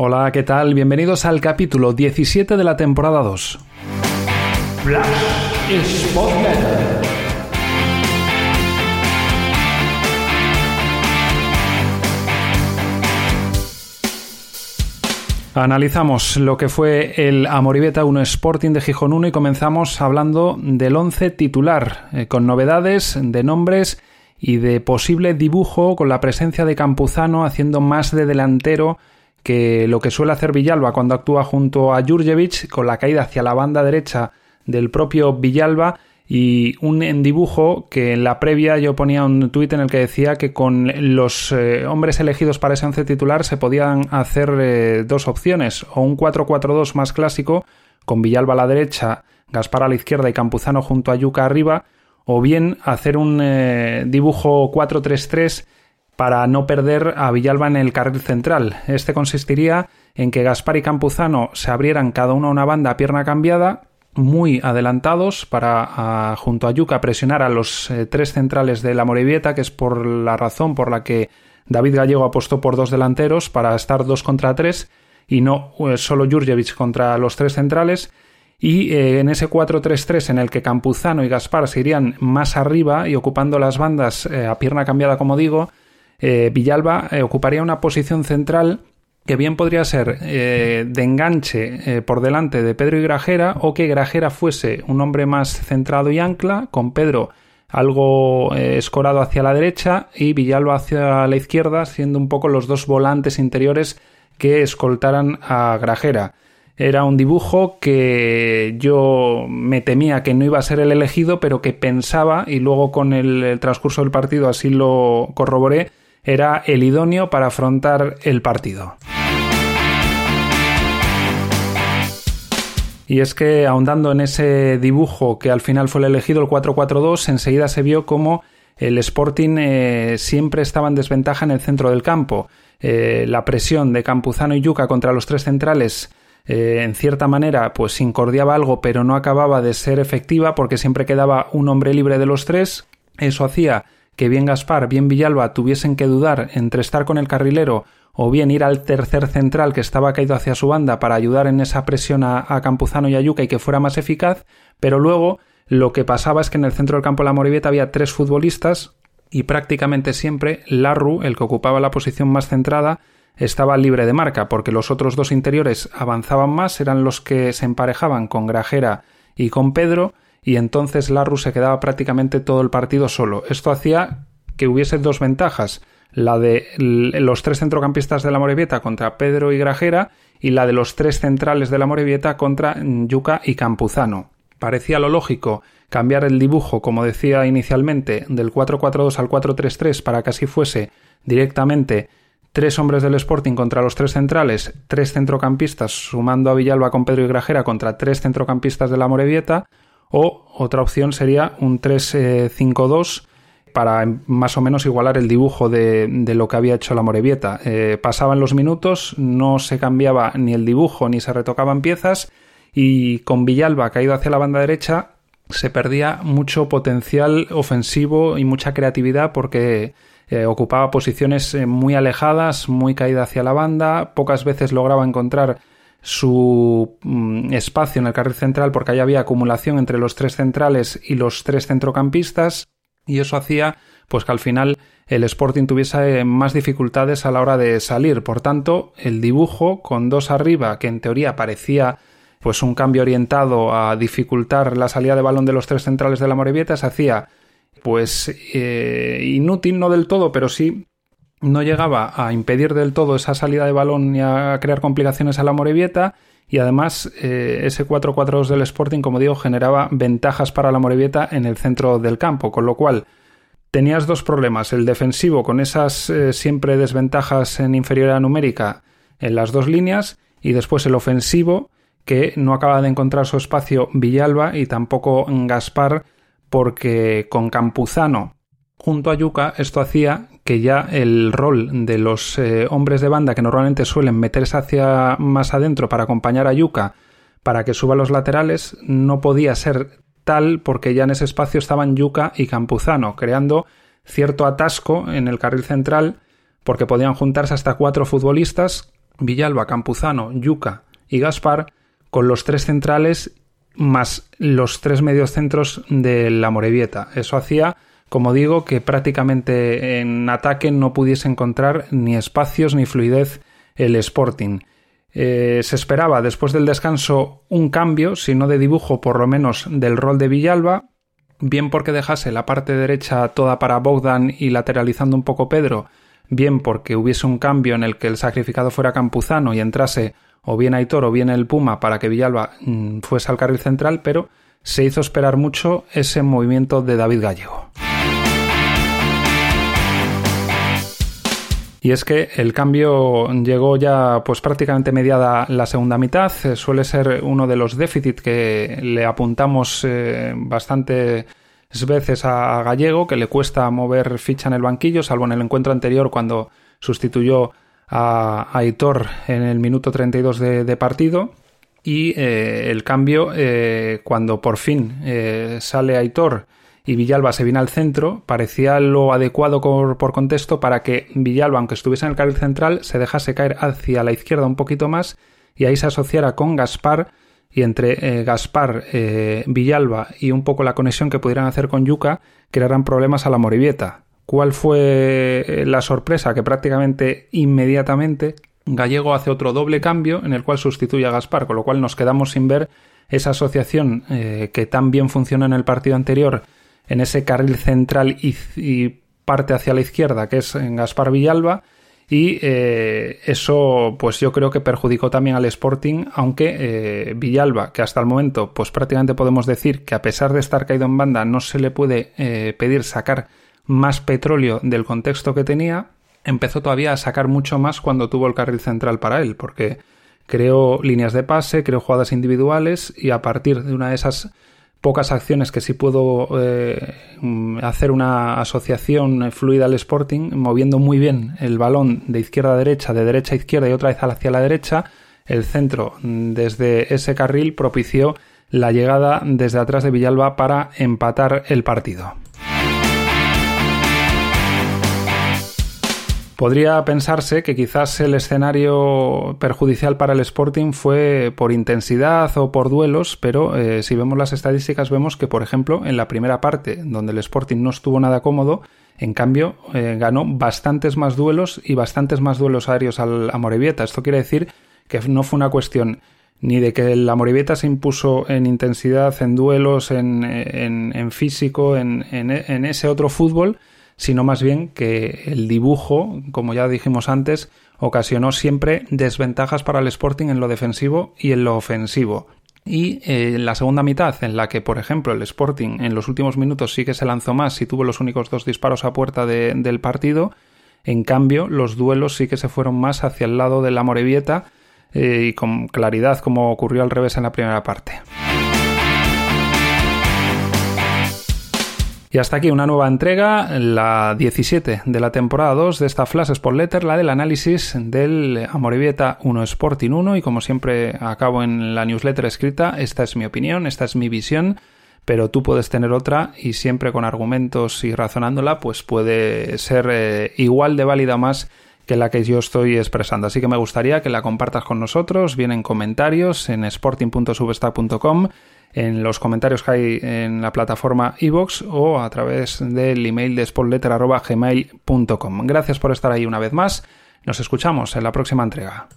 Hola, ¿qué tal? Bienvenidos al capítulo 17 de la temporada 2. Analizamos lo que fue el Amoribeta 1 Sporting de Gijón 1 y comenzamos hablando del 11 titular, eh, con novedades de nombres y de posible dibujo con la presencia de Campuzano haciendo más de delantero que lo que suele hacer Villalba cuando actúa junto a Jurjevic con la caída hacia la banda derecha del propio Villalba y un dibujo que en la previa yo ponía un tuit en el que decía que con los eh, hombres elegidos para ese once titular se podían hacer eh, dos opciones o un 4-4-2 más clásico con Villalba a la derecha, Gaspar a la izquierda y Campuzano junto a Yuca arriba o bien hacer un eh, dibujo 4-3-3 para no perder a Villalba en el carril central. Este consistiría en que Gaspar y Campuzano se abrieran cada uno una banda a pierna cambiada, muy adelantados para junto a Yuca presionar a los eh, tres centrales de la Morevieta, que es por la razón por la que David Gallego apostó por dos delanteros para estar dos contra tres y no eh, solo Jurjevic contra los tres centrales. Y eh, en ese 4-3-3 en el que Campuzano y Gaspar se irían más arriba y ocupando las bandas a pierna cambiada, como digo, Villalba ocuparía una posición central que bien podría ser eh, de enganche eh, por delante de Pedro y Grajera o que Grajera fuese un hombre más centrado y ancla, con Pedro algo eh, escorado hacia la derecha y Villalba hacia la izquierda, siendo un poco los dos volantes interiores que escoltaran a Grajera. Era un dibujo que yo me temía que no iba a ser el elegido, pero que pensaba, y luego con el transcurso del partido así lo corroboré, era el idóneo para afrontar el partido. Y es que ahondando en ese dibujo que al final fue el elegido, el 4-4-2, enseguida se vio como el Sporting eh, siempre estaba en desventaja en el centro del campo. Eh, la presión de Campuzano y Yuca contra los tres centrales eh, en cierta manera pues incordiaba algo pero no acababa de ser efectiva porque siempre quedaba un hombre libre de los tres. Eso hacía que bien Gaspar, bien Villalba tuviesen que dudar entre estar con el carrilero o bien ir al tercer central que estaba caído hacia su banda para ayudar en esa presión a, Campuzano y a Yuca y que fuera más eficaz, pero luego lo que pasaba es que en el centro del campo de la Morivieta había tres futbolistas y prácticamente siempre Larru, el que ocupaba la posición más centrada, estaba libre de marca, porque los otros dos interiores avanzaban más, eran los que se emparejaban con Grajera y con Pedro, y entonces Larru se quedaba prácticamente todo el partido solo. Esto hacía que hubiese dos ventajas la de los tres centrocampistas de la Morevieta contra Pedro y Grajera y la de los tres centrales de la Morevieta contra Yuca y Campuzano. Parecía lo lógico cambiar el dibujo, como decía inicialmente, del 4-4-2 al 4-3-3 para que así fuese directamente tres hombres del Sporting contra los tres centrales, tres centrocampistas sumando a Villalba con Pedro y Grajera contra tres centrocampistas de la Morevieta, o otra opción sería un 3-5-2 para más o menos igualar el dibujo de, lo que había hecho la Morevieta. Eh, pasaban los minutos, no se cambiaba ni el dibujo ni se retocaban piezas y con Villalba caído hacia la banda derecha se perdía mucho potencial ofensivo y mucha creatividad porque eh, ocupaba posiciones eh, muy alejadas, muy caída hacia la banda, pocas veces lograba encontrar su mm, espacio en el carril central porque ahí había acumulación entre los tres centrales y los tres centrocampistas y eso hacía pues que al final el Sporting tuviese más dificultades a la hora de salir. Por tanto, el dibujo con dos arriba, que en teoría parecía pues un cambio orientado a dificultar la salida de balón de los tres centrales de la Morevieta, se hacía pues eh, inútil, no del todo, pero sí no llegaba a impedir del todo esa salida de balón ni a crear complicaciones a la Morevieta y además eh, ese 4-4-2 del Sporting, como digo, generaba ventajas para la Morevieta en el centro del campo, con lo cual tenías dos problemas, el defensivo con esas eh, siempre desventajas en inferioridad numérica en las dos líneas y después el ofensivo que no acaba de encontrar su espacio Villalba y tampoco Gaspar porque con Campuzano junto a Yuca esto hacía que ya el rol de los eh, hombres de banda que normalmente suelen meterse hacia más adentro para acompañar a Yuka para que suba los laterales no podía ser tal porque ya en ese espacio estaban Yuka y Campuzano, creando cierto atasco en el carril central porque podían juntarse hasta cuatro futbolistas Villalba, Campuzano, Yuca y Gaspar, con los tres centrales más los tres mediocentros de la Morevieta. Eso hacía, como digo, que prácticamente en ataque no pudiese encontrar ni espacios ni fluidez el Sporting. Eh, se esperaba después del descanso un cambio, si no de dibujo, por lo menos del rol de Villalba, bien porque dejase la parte derecha toda para Bogdan y lateralizando un poco Pedro, bien porque hubiese un cambio en el que el sacrificado fuera Campuzano y entrase o bien Aitor o bien el Puma para que Villalba mm, fuese al carril central, pero se hizo esperar mucho ese movimiento de David Gallego. Y es que el cambio llegó ya pues prácticamente mediada la segunda mitad. Eh, suele ser uno de los déficits que le apuntamos eh, bastantes veces a Gallego, que le cuesta mover ficha en el banquillo, salvo en el encuentro anterior cuando sustituyó a Aitor en el minuto 32 de, de partido. Y eh, el cambio, cuando por fin sale Aitor y Villalba se viene al centro, parecía lo adecuado por, contexto para que Villalba, aunque estuviese en el carril central, se dejase caer hacia la izquierda un poquito más y ahí se asociara con Gaspar y entre eh, Gaspar, eh, Villalba y un poco la conexión que pudieran hacer con Yuca, crearan problemas a la Morivieta. ¿Cuál fue eh, la sorpresa? Que prácticamente inmediatamente Gallego hace otro doble cambio en el cual sustituye a Gaspar, con lo cual nos quedamos sin ver esa asociación que tan bien funcionó en el partido anterior en ese carril central y, parte hacia la izquierda, que es en Gaspar Villalba. Y eh, eso, pues yo creo que perjudicó también al Sporting, aunque eh, Villalba, que hasta el momento, pues prácticamente podemos decir que a pesar de estar caído en banda, no se le puede eh, pedir sacar más petróleo del contexto que tenía, empezó todavía a sacar mucho más cuando tuvo el carril central para él, porque creó líneas de pase, creó jugadas individuales y a partir de una de esas pocas acciones que sí puedo eh, hacer una asociación fluida al Sporting, moviendo muy bien el balón de izquierda a derecha, de derecha a izquierda y otra vez hacia la derecha. El centro desde ese carril propició la llegada desde atrás de Villalba para empatar el partido. Podría pensarse que quizás el escenario perjudicial para el Sporting fue por intensidad o por duelos, pero eh, si vemos las estadísticas vemos que, por ejemplo, en la primera parte, donde el Sporting no estuvo nada cómodo, en cambio eh, ganó bastantes más duelos y bastantes más duelos aéreos al, a Morevieta. Esto quiere decir que no fue una cuestión ni de que la Morevieta se impuso en intensidad, en duelos, en, en, físico, en, en ese otro fútbol, sino más bien que el dibujo, como ya dijimos antes, ocasionó siempre desventajas para el Sporting en lo defensivo y en lo ofensivo. Y eh, en la segunda mitad, en la que, por ejemplo, el Sporting en los últimos minutos sí que se lanzó más y tuvo los únicos dos disparos a puerta del partido, en cambio, los duelos sí que se fueron más hacia el lado de la Morevieta eh, y con claridad, como ocurrió al revés en la primera parte. Y hasta aquí una nueva entrega, la 17 de la temporada 2 de esta Flash Sport Letter, la del análisis del Amorebieta 1 Sporting 1 y como siempre acabo en la newsletter escrita, esta es mi opinión, esta es mi visión, pero tú puedes tener otra y siempre con argumentos y razonándola pues puede ser eh, igual de válida más que la que yo estoy expresando. Así que me gustaría que la compartas con nosotros, bien en comentarios en sporting.substack.com en los comentarios que hay en la plataforma iVoox o a través del email de sportletter.gmail.com. Gracias por estar ahí una vez más. Nos escuchamos en la próxima entrega.